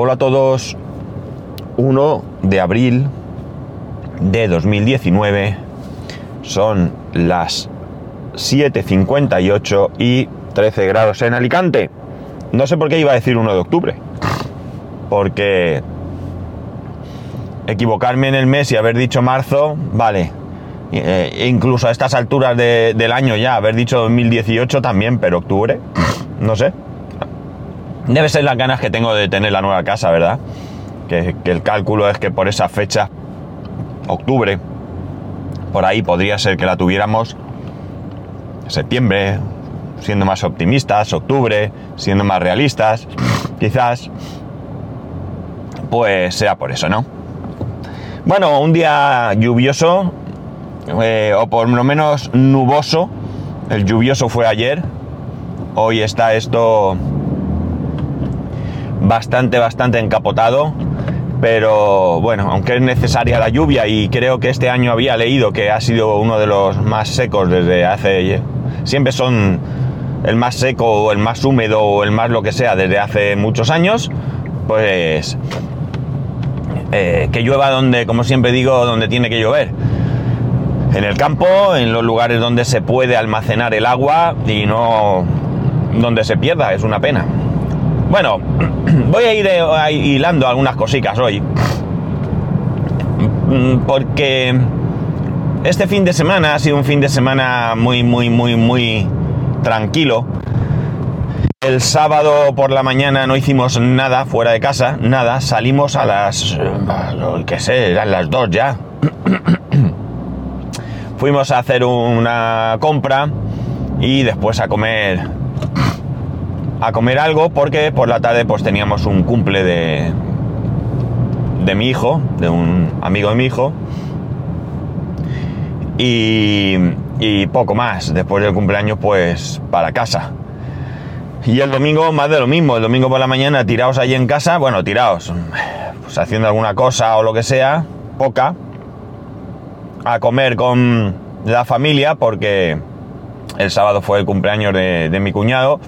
Hola a todos. 1 de abril de 2019. Son las 7.58 y 13 grados en Alicante. No sé por qué iba a decir 1 de octubre. Porque equivocarme en el mes y haber dicho marzo, vale. Eh, incluso a estas alturas de- del año ya, haber dicho 2018 también, pero octubre, no sé. Debe ser las ganas que tengo de tener la nueva casa, ¿verdad? Que, el cálculo es que por esa fecha, octubre, por ahí podría ser que la tuviéramos septiembre, siendo más optimistas, octubre, siendo más realistas, quizás, pues sea por eso, ¿no? Bueno, un día lluvioso, eh, o por lo menos nuboso, el lluvioso fue ayer, hoy está esto bastante, bastante encapotado. Pero bueno, aunque es necesaria la lluvia y creo que este año había leído que ha sido uno de los más secos desde hace... Siempre son el más seco o el más húmedo o el más lo que sea desde hace muchos años. Pues eh, que llueva donde, como siempre digo, donde tiene que llover. En el campo, en los lugares donde se puede almacenar el agua y no donde se pierda, es una pena. Bueno, voy a ir eh, hilando algunas cositas hoy. Mm, Porque este fin de semana ha sido un fin de semana muy, muy, muy, muy tranquilo. El sábado por la mañana no hicimos nada fuera de casa, nada. Salimos a las, eh, qué sé, eran las dos ya. Fuimos a hacer una compra y después a comer a comer algo porque por la tarde pues teníamos un cumple de de mi hijo, de un amigo de mi hijo y, poco más. Después del cumpleaños pues para casa. Y el domingo más de lo mismo, el domingo por la mañana tiraos allí en casa, bueno, tiraos, pues haciendo alguna cosa o lo que sea, poca, a comer con la familia porque el sábado fue el cumpleaños de mi cuñado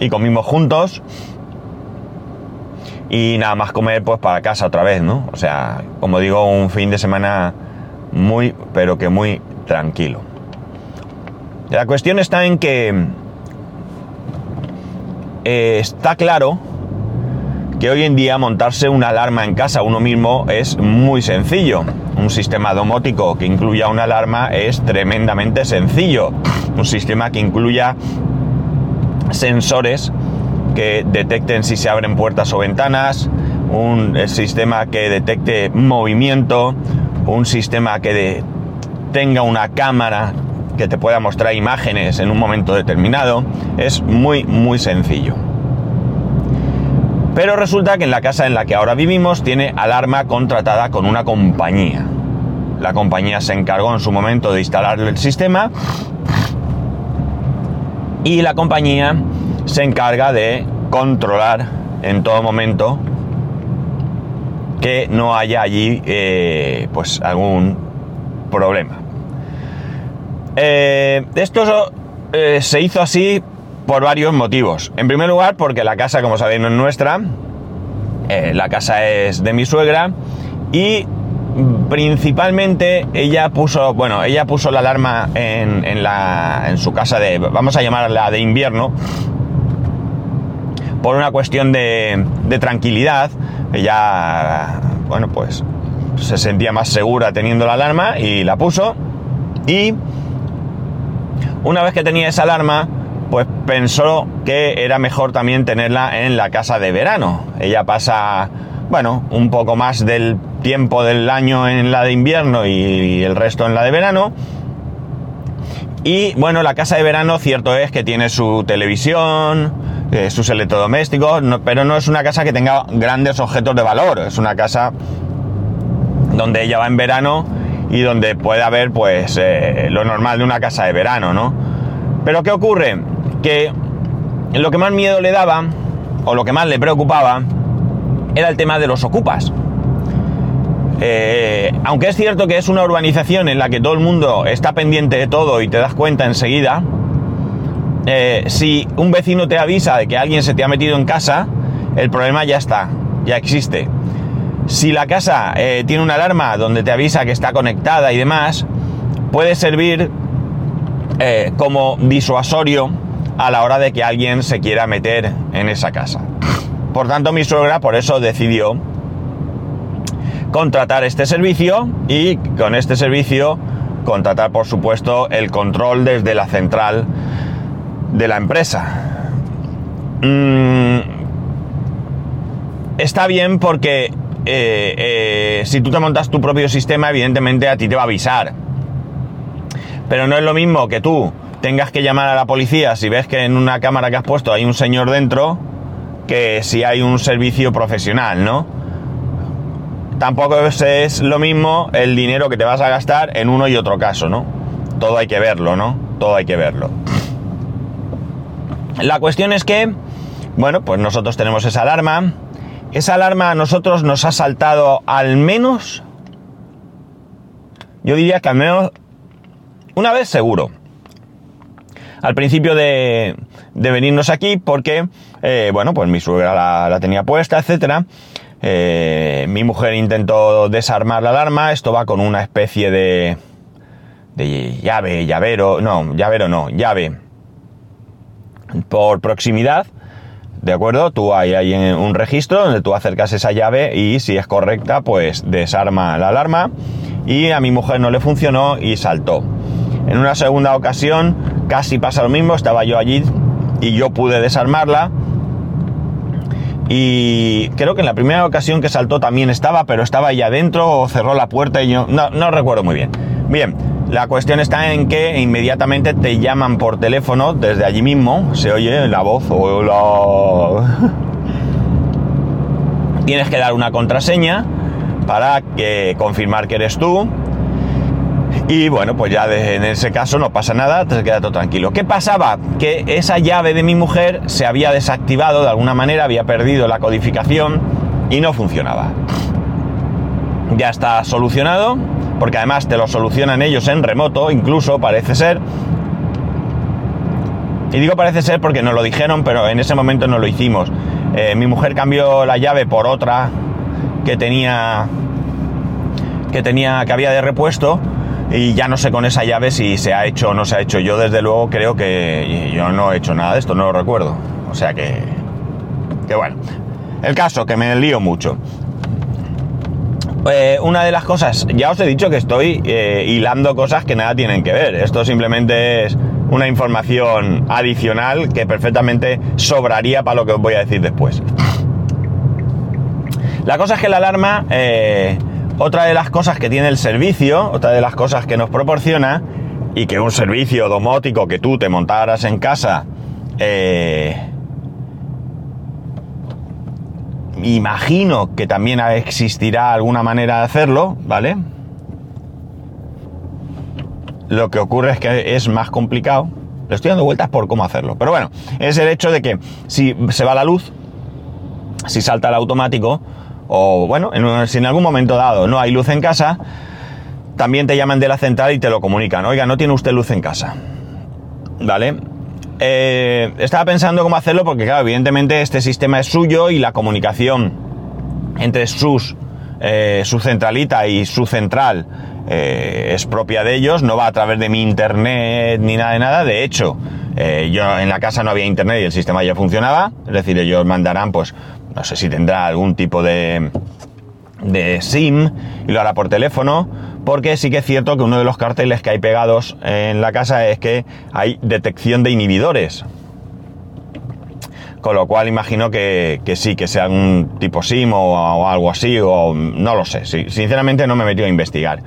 y comimos juntos y nada más comer pues para casa otra vez, ¿no? O sea, como digo, un fin de semana muy, pero que muy tranquilo. La cuestión está en que eh, está claro que hoy en día montarse una alarma en casa uno mismo es muy sencillo. Un sistema domótico que incluya una alarma es tremendamente sencillo. Un sistema que incluya sensores que detecten si se abren puertas o ventanas, un eh, sistema que detecte movimiento, un sistema que tenga una cámara que te pueda mostrar imágenes en un momento determinado. Es muy, muy sencillo. Pero resulta que en la casa en la que ahora vivimos tiene alarma contratada con una compañía. La compañía se encargó en su momento de instalar el sistema y la compañía se encarga de controlar en todo momento que no haya allí eh, pues algún problema. Eh, esto eh, se hizo así por varios motivos. En primer lugar, porque la casa, como sabéis, no es nuestra. La casa es de mi suegra. Y principalmente ella puso, bueno, ella puso la alarma en, en la, en su casa de, vamos a llamarla de invierno, por una cuestión de, de tranquilidad. Ella, bueno, pues se sentía más segura teniendo la alarma y la puso. Y una vez que tenía esa alarma, pues pensó que era mejor también tenerla en la casa de verano. Ella pasa, bueno, un poco más del tiempo del año en la de invierno y el resto en la de verano. Y bueno, la casa de verano cierto es que tiene su televisión, eh, sus electrodomésticos, pero no es una casa que tenga grandes objetos de valor. Es una casa donde ella va en verano y donde puede haber pues eh, lo normal de una casa de verano, ¿no? Pero ¿qué ocurre? Que lo que más miedo le daba, o lo que más le preocupaba, era el tema de los ocupas. Eh, aunque es cierto que es una urbanización en la que todo el mundo está pendiente de todo y te das cuenta enseguida, eh, si un vecino te avisa de que alguien se te ha metido en casa, el problema ya está. ya existe. Si la casa eh, tiene una alarma donde te avisa que está conectada y demás, puede servir como disuasorio a la hora de que alguien se quiera meter en esa casa. Por tanto, mi suegra por eso decidió contratar este servicio y con este servicio contratar, por supuesto, el control desde la central de la empresa. Mm, está bien porque eh, eh, si tú te montas tu propio sistema, evidentemente a ti te va a avisar. Pero no es lo mismo que tú tengas que llamar a la policía si ves que en una cámara que has puesto hay un señor dentro, que si hay un servicio profesional, ¿no? Tampoco es lo mismo el dinero que te vas a gastar en uno y otro caso, ¿no? Todo hay que verlo, ¿no? Todo hay que verlo. La cuestión es que, bueno, pues nosotros tenemos esa alarma. Esa alarma a nosotros nos ha saltado al menos, yo diría que al menos una vez seguro. Al principio de, venirnos aquí, porque, eh, bueno, pues mi suegra la, tenía puesta, etcétera. Eh, mi mujer intentó desarmar la alarma. Esto va con una especie de, de llave, llavero, no, llavero no, llave por proximidad. ¿De acuerdo? Tú hay, hay un registro donde tú acercas esa llave y si es correcta, pues desarma la alarma. Y a mi mujer no le funcionó y saltó. En una segunda ocasión casi pasa lo mismo, estaba yo allí y yo pude desarmarla. Y creo que en la primera ocasión que saltó también estaba, pero estaba ahí adentro o cerró la puerta y yo no, recuerdo muy bien. Bien, la cuestión está en que inmediatamente te llaman por teléfono desde allí mismo, se oye la voz o la... Tienes que dar una contraseña para que confirmar que eres tú y bueno, pues ya en ese caso no pasa nada, te queda todo tranquilo. ¿Qué pasaba? Que esa llave de mi mujer se había desactivado de alguna manera, había perdido la codificación y no funcionaba. Ya está solucionado, porque además te lo solucionan ellos en remoto, incluso parece ser. Y digo parece ser porque nos lo dijeron, pero en ese momento no lo hicimos. Eh, mi mujer cambió la llave por otra que tenía que tenía que había de repuesto y ya no sé con esa llave si se ha hecho o no se ha hecho. Yo desde luego creo que yo no he hecho nada de esto, no lo recuerdo. O sea que... Que bueno. El caso, que me lío mucho. Eh, una de las cosas, ya os he dicho que estoy eh, hilando cosas que nada tienen que ver. Esto simplemente es una información adicional que perfectamente sobraría para lo que os voy a decir después. La cosa es que la alarma... Eh, otra de las cosas que tiene el servicio, otra de las cosas que nos proporciona, y que un servicio domótico que tú te montaras en casa, eh, imagino que también existirá alguna manera de hacerlo, ¿vale? Lo que ocurre es que es más complicado. Le estoy dando vueltas por cómo hacerlo. Pero bueno, es el hecho de que si se va la luz, si salta el automático, o bueno, si en algún momento dado no hay luz en casa, también te llaman de la central y te lo comunican. Oiga, no tiene usted luz en casa. ¿Vale? Eh, estaba pensando cómo hacerlo porque, claro, evidentemente este sistema es suyo y la comunicación entre sus, eh, su centralita y su central eh, es propia de ellos, no va a través de mi internet ni nada de nada. De hecho, yo en la casa no había internet y el sistema ya funcionaba. Es decir, ellos mandarán pues no sé si tendrá algún tipo de, de SIM y lo hará por teléfono, porque sí que es cierto que uno de los carteles que hay pegados en la casa es que hay detección de inhibidores. Con lo cual imagino que, sí, que sea un tipo SIM o, algo así, o no lo sé. sinceramente no me he metido a investigar.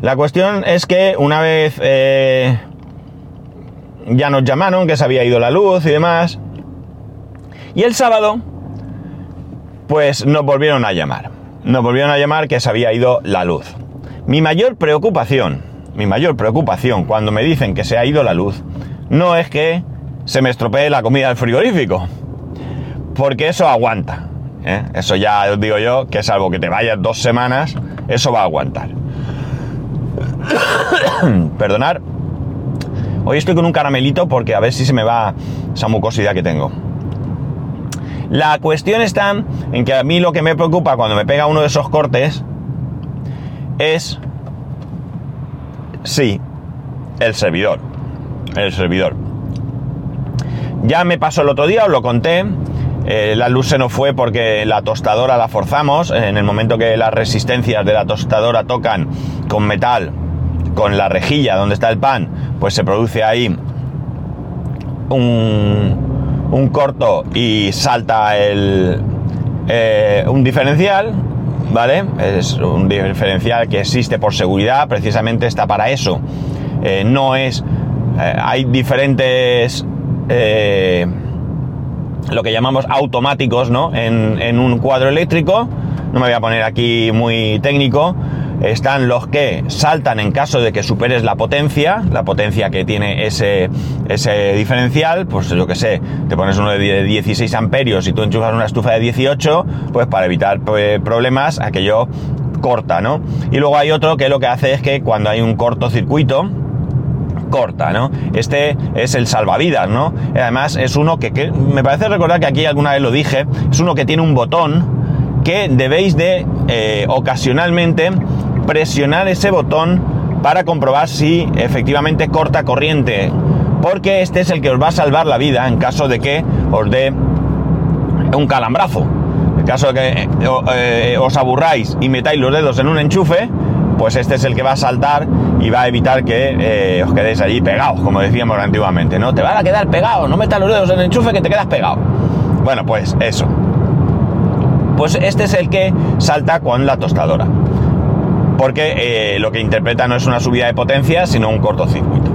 La cuestión es que una vez eh, ya nos llamaron, que se había ido la luz y demás, y el sábado pues nos volvieron a llamar. Nos volvieron a llamar que se había ido la luz. Mi mayor preocupación, mi mayor preocupación cuando me dicen que se ha ido la luz, no es que se me estropee la comida del frigorífico, porque eso aguanta. ¿eh? Eso ya os digo yo, que salvo que te vayas dos semanas, eso va a aguantar. Perdonar. Hoy estoy con un caramelito porque a ver si se me va esa mucosidad que tengo. La cuestión está en que a mí lo que me preocupa cuando me pega uno de esos cortes es, sí, el servidor. El servidor. Ya me pasó el otro día, os lo conté. Eh, la luz se nos fue porque la tostadora la forzamos. En el momento que las resistencias de la tostadora tocan con metal, con la rejilla donde está el pan, pues se produce ahí un, un corto y salta el, eh, un diferencial, ¿vale? Es un diferencial que existe por seguridad, precisamente está para eso. Eh, no es... hay diferentes lo que llamamos automáticos, ¿no? En, un cuadro eléctrico, no me voy a poner aquí muy técnico, están los que saltan en caso de que superes la potencia, la potencia que tiene ese, ese diferencial, pues yo que sé, te pones uno de 16 amperios y tú enchufas una estufa de 18, pues para evitar pues, problemas, aquello corta, ¿no? Y luego hay otro que lo que hace es que cuando hay un cortocircuito, corta, ¿no? Este es el salvavidas, ¿no? Además es uno que, me parece recordar que aquí alguna vez lo dije, es uno que tiene un botón que debéis de eh, ocasionalmente presionar ese botón para comprobar si efectivamente corta corriente, porque este es el que os va a salvar la vida en caso de que os dé un calambrazo. En caso de que eh, os aburráis y metáis los dedos en un enchufe, pues este es el que va a saltar y va a evitar que eh, os quedéis allí pegados, como decíamos antiguamente, ¿no? Te van a quedar pegados, no metas los dedos en el enchufe que te quedas pegado. Bueno, pues eso. Pues este es el que salta con la tostadora. Porque eh, lo que interpreta no es una subida de potencia, sino un cortocircuito.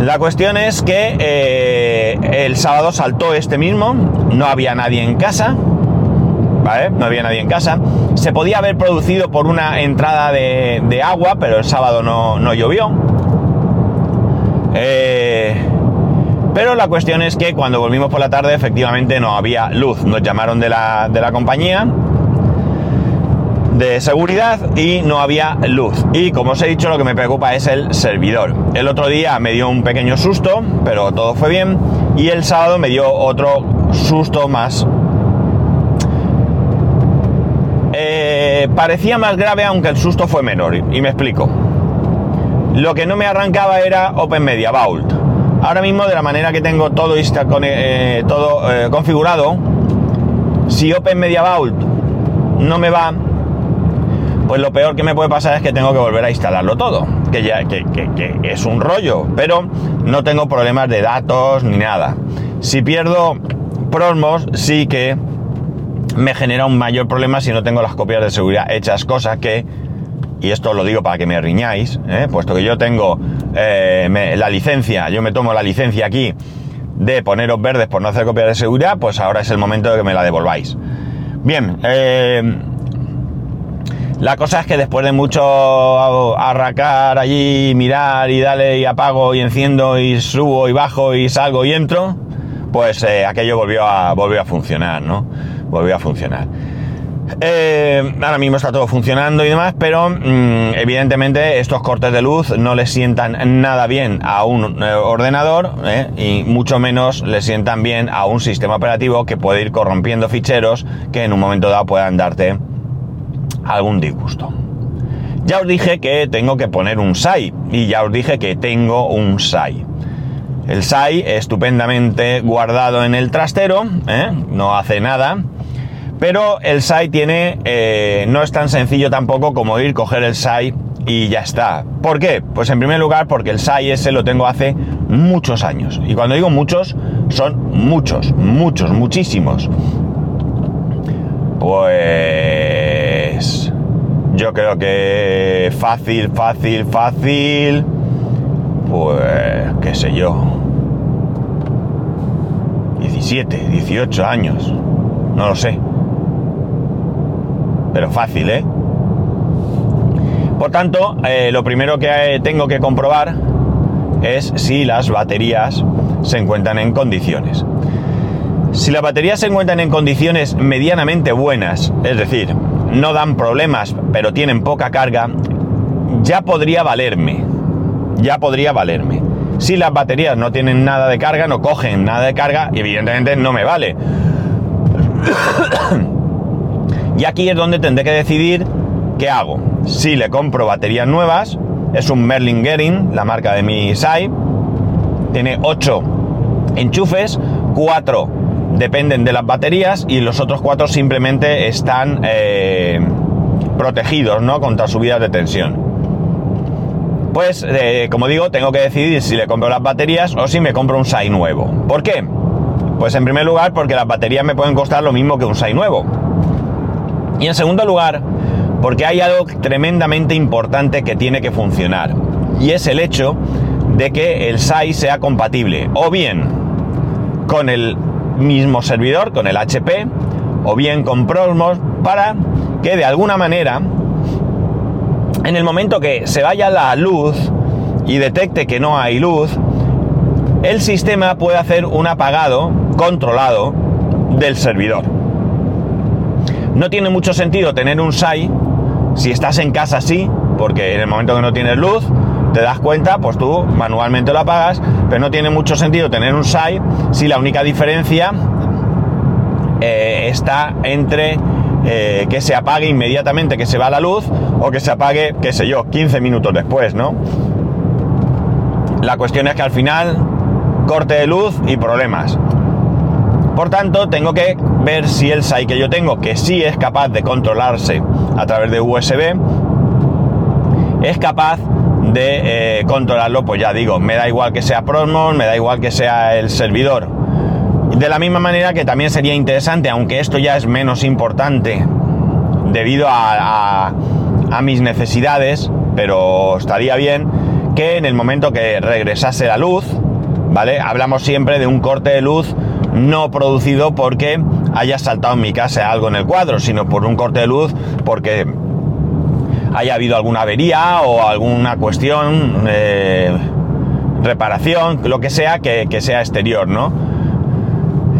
La cuestión es que eh, el sábado saltó este mismo, no había nadie en casa, no había nadie en casa. Se podía haber producido por una entrada de, agua, pero el sábado no, llovió. Eh, pero la cuestión es que cuando volvimos por la tarde efectivamente no había luz. Nos llamaron de la, de la compañía de seguridad y no había luz. Y como os he dicho, lo que me preocupa es el servidor. El otro día me dio un pequeño susto, pero todo fue bien. Y el sábado me dio otro susto más eh, parecía más grave aunque el susto fue menor. Y me explico. Lo que no me arrancaba era Open Media Vault. Ahora mismo de la manera que tengo todo, eh, todo eh, configurado, si Open Media Vault no me va, pues lo peor que me puede pasar es que tengo que volver a instalarlo todo. Que ya que, es un rollo, pero no tengo problemas de datos ni nada. Si pierdo Prosmos, sí que me genera un mayor problema si no tengo las copias de seguridad hechas, cosa que, y esto lo digo para que me riñáis, ¿eh? puesto que yo tengo eh, la licencia, yo me tomo la licencia aquí de poneros verdes por no hacer copias de seguridad, pues ahora es el momento de que me la devolváis. Bien, eh, la cosa es que después de mucho arracar allí, mirar y dale y apago y enciendo y subo y bajo y salgo y entro, pues aquello volvió a, volvió a funcionar, ¿no? volvió a funcionar. Eh, ahora mismo está todo funcionando y demás, pero mm, evidentemente estos cortes de luz no le sientan nada bien a un eh, ordenador eh, y mucho menos le sientan bien a un sistema operativo que puede ir corrompiendo ficheros que en un momento dado puedan darte algún disgusto. Ya os dije que tengo que poner un SAI y ya os dije que tengo un SAI. El SAI estupendamente guardado en el trastero, no hace nada pero el SAI tiene, eh, no es tan sencillo tampoco como ir, coger el SAI y ya está. ¿Por qué? Pues en primer lugar porque el SAI ese lo tengo hace muchos años. Y cuando digo muchos, son muchos, muchos, muchísimos. Pues... Yo creo que fácil, fácil, fácil. Pues, qué sé yo. 17, 18 años. No lo sé pero fácil, ¿eh? Por tanto, eh, lo primero que tengo que comprobar es si las baterías se encuentran en condiciones. Si las baterías se encuentran en condiciones medianamente buenas, es decir, no dan problemas, pero tienen poca carga, ya podría valerme. Ya podría valerme. Si las baterías no tienen nada de carga, no cogen nada de carga, evidentemente no me vale. y aquí es donde tendré que decidir qué hago. Si le compro baterías nuevas, es un Merlin Gering, la marca de mi SAI, tiene 8 enchufes, 4 dependen de las baterías y los otros 4 simplemente están eh, protegidos ¿no? contra subidas de tensión. Pues, eh, como digo, tengo que decidir si le compro las baterías o si me compro un SAI nuevo. ¿Por qué? Pues en primer lugar porque las baterías me pueden costar lo mismo que un SAI nuevo. Y en segundo lugar, porque hay algo tremendamente importante que tiene que funcionar. Y es el hecho de que el SAI sea compatible o bien con el mismo servidor, con el HP, o bien con Prosmos, para que de alguna manera, en el momento que se vaya la luz y detecte que no hay luz, el sistema puede hacer un apagado controlado del servidor. No tiene mucho sentido tener un SAI si estás en casa sí, porque en el momento que no tienes luz, te das cuenta, pues tú manualmente lo apagas, pero no tiene mucho sentido tener un SAI si la única diferencia eh, está entre eh, que se apague inmediatamente que se va la luz o que se apague, qué sé yo, 15 minutos después, ¿no? La cuestión es que al final corte de luz y problemas. Por tanto, tengo que ver si el SAI que yo tengo, que sí es capaz de controlarse a través de USB, es capaz de eh, controlarlo, pues ya digo, me da igual que sea Prosmos, me da igual que sea el servidor. De la misma manera que también sería interesante, aunque esto ya es menos importante debido a, a mis necesidades, pero estaría bien que en el momento que regresase la luz, ¿vale? Hablamos siempre de un corte de luz no producido porque haya saltado en mi casa algo en el cuadro, sino por un corte de luz porque haya habido alguna avería o alguna cuestión, eh, reparación, lo que sea, que, sea exterior, ¿no?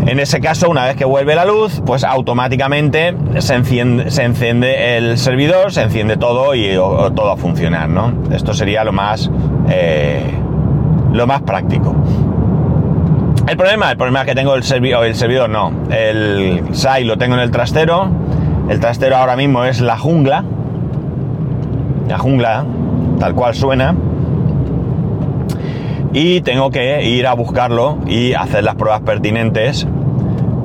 En ese caso, una vez que vuelve la luz, pues automáticamente se enciende, se enciende el servidor, se enciende todo y todo a funcionar, ¿no? Esto sería lo más, eh, lo más práctico. El problema, el problema es que tengo el servidor, el servidor no, el SAI lo tengo en el trastero, el trastero ahora mismo es la jungla, la jungla, tal cual suena, y tengo que ir a buscarlo y hacer las pruebas pertinentes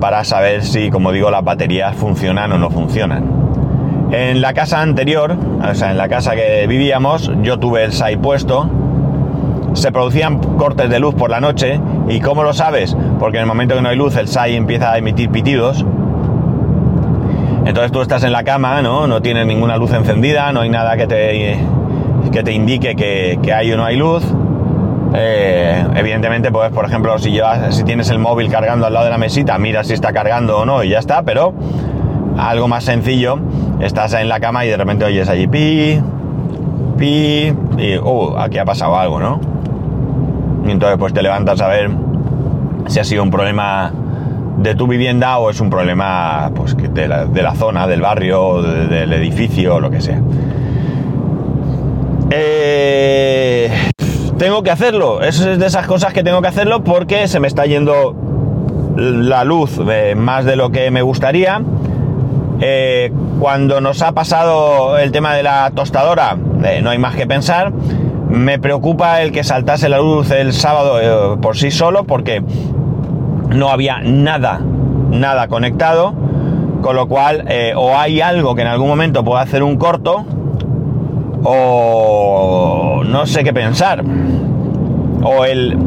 para saber si, como digo, las baterías funcionan o no funcionan. En la casa anterior, o sea, en la casa que vivíamos, yo tuve el SAI puesto, se producían cortes de luz por la noche. ¿Y cómo lo sabes? Porque en el momento que no hay luz, el SAI empieza a emitir pitidos. Entonces tú estás en la cama, ¿no? No tienes ninguna luz encendida, no hay nada que te, que te indique que, hay o no hay luz. Eh, evidentemente, pues, por ejemplo, si, llevas, si tienes el móvil cargando al lado de la mesita, mira si está cargando o no y ya está, pero algo más sencillo, estás en la cama y de repente oyes allí pi, pi, y, uh, aquí ha pasado algo, ¿no? Y entonces pues te levantas a ver si ha sido un problema de tu vivienda o es un problema pues, de, la, zona, del barrio, del edificio, lo que sea. Eh, tengo que hacerlo, eso es de esas cosas que tengo que hacerlo porque se me está yendo la luz más de lo que me gustaría. Eh, cuando nos ha pasado el tema de la tostadora, eh, no hay más que pensar. Me preocupa el que saltase la luz el sábado por sí solo porque no había nada, nada conectado. Con lo cual, eh, o hay algo que en algún momento pueda hacer un corto, o no sé qué pensar. O el,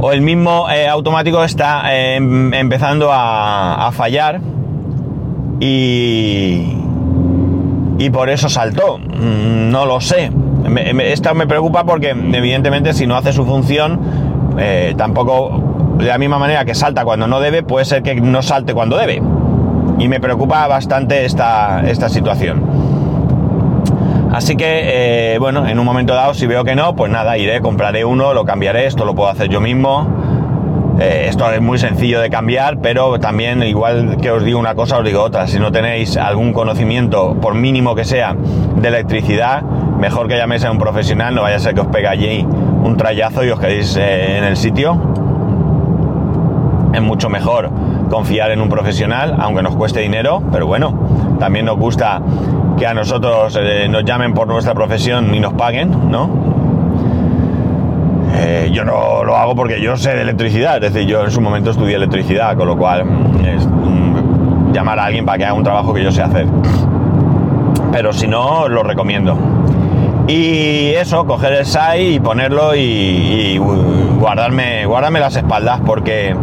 o el mismo eh, automático está em, empezando a, a fallar y, y por eso saltó. Mm, no lo sé. Esto me preocupa porque evidentemente si no hace su función, eh, tampoco de la misma manera que salta cuando no debe, puede ser que no salte cuando debe. Y me preocupa bastante esta, esta situación. Así que, eh, bueno, en un momento dado, si veo que no, pues nada, iré, compraré uno, lo cambiaré, esto lo puedo hacer yo mismo. Eh, esto es muy sencillo de cambiar, pero también, igual que os digo una cosa, os digo otra. Si no tenéis algún conocimiento, por mínimo que sea, de electricidad, mejor que llaméis a un profesional, no vaya a ser que os pegue allí un trayazo y os quedéis eh, en el sitio. Es mucho mejor confiar en un profesional, aunque nos cueste dinero, pero bueno, también nos gusta que a nosotros eh, nos llamen por nuestra profesión y nos paguen, ¿no? Eh, yo no lo hago porque yo sé de electricidad, es decir, yo en su momento estudié electricidad, con lo cual llamar a alguien para que haga un trabajo que yo sé hacer. Pero si no, lo recomiendo. Y eso, coger el SAI y ponerlo y, y guardarme, guardarme las espaldas porque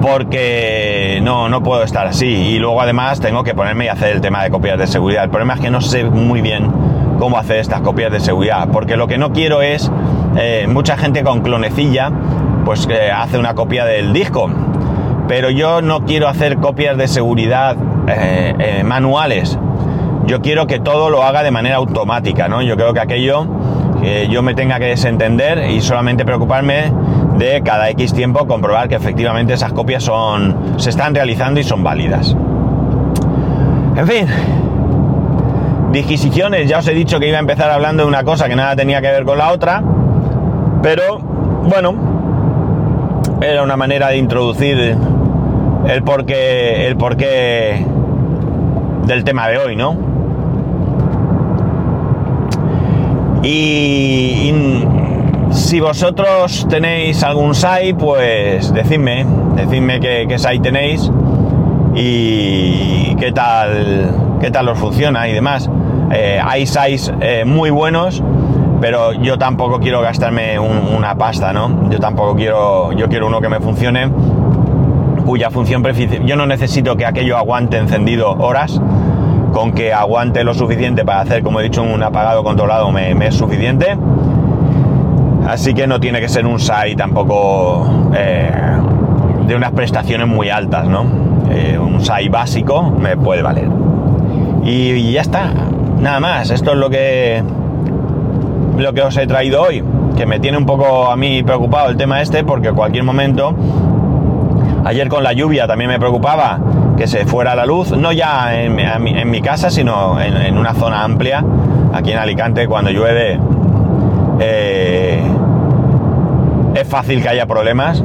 porque no, no puedo estar así. Y luego además tengo que ponerme y hacer el tema de copias de seguridad. El problema es que no sé muy bien cómo hacer estas copias de seguridad, porque lo que no quiero es eh, mucha gente con clonecilla, pues que hace una copia del disco. Pero yo no quiero hacer copias de seguridad eh, eh, manuales. Yo quiero que todo lo haga de manera automática, ¿no? Yo creo que aquello que yo me tenga que desentender y solamente preocuparme de cada X tiempo comprobar que efectivamente esas copias son, se están realizando y son válidas. En fin, disquisiciones, ya os he dicho que iba a empezar hablando de una cosa que nada tenía que ver con la otra, pero bueno, era una manera de introducir el porqué, el porqué del tema de hoy, ¿no? Y, y si vosotros tenéis algún SAI, pues decidme, decidme qué, qué SAI tenéis y qué tal, qué tal os funciona y demás. Eh, hay SAIs eh, muy buenos, pero yo tampoco quiero gastarme un, una pasta, ¿no? Yo tampoco quiero, yo quiero uno que me funcione, cuya función yo no necesito que aquello aguante encendido horas, con que aguante lo suficiente para hacer, como he dicho, un apagado controlado me es suficiente Así que no tiene que ser un SAI tampoco eh, de unas prestaciones muy altas, ¿no? Eh, un SAI básico me puede valer. Y, ya está, nada más. Esto es lo que, lo que os he traído hoy. Que me tiene un poco a mí preocupado el tema este, porque cualquier momento. Ayer con la lluvia también me preocupaba que se fuera la luz, no ya en, mi casa, sino en, una zona amplia. Aquí en Alicante, cuando llueve, eh, es fácil que haya problemas.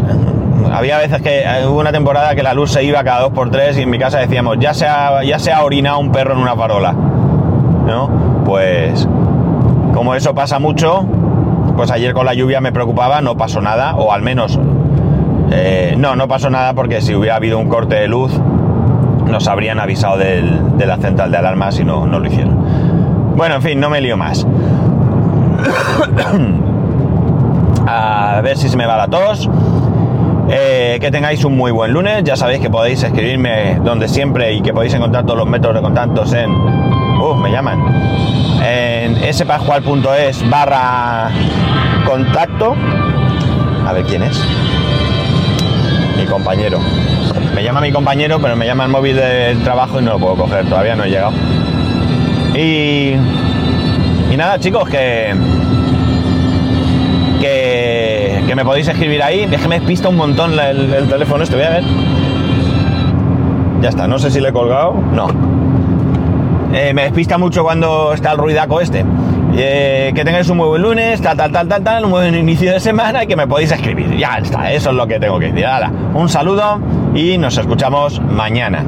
Había veces que eh, hubo una temporada que la luz se iba cada dos por tres y en mi casa decíamos, ya se ha, ya se ha orinado un perro en una farola. ¿No? Pues como eso pasa mucho, pues ayer con la lluvia me preocupaba, no pasó nada, o al menos eh, no, no pasó nada porque si hubiera habido un corte de luz nos habrían avisado del, de la central de alarmas y no, no lo hicieron. Bueno, en fin, no me lío más. a ver si se me va la tos. Eh, que tengáis un muy buen lunes. Ya sabéis que podéis escribirme donde siempre y que podéis encontrar todos los métodos de contactos en. Uh, me llaman. En spascual.es barra contacto. A ver quién es. Mi compañero. Me llama mi compañero, pero me llama el móvil del trabajo y no lo puedo coger. Todavía no he llegado. Y. Y nada, chicos, que que, me podéis escribir ahí. Es que me pista un montón el, teléfono este, voy a ver. Ya está, no sé si le he colgado. No. Eh, me despista mucho cuando está el ruidaco este. Eh, que tengáis un muy buen lunes, tal, tal, tal, tal, tal, un buen inicio de semana y que me podéis escribir. Ya está, eso es lo que tengo que decir. un saludo y nos escuchamos mañana.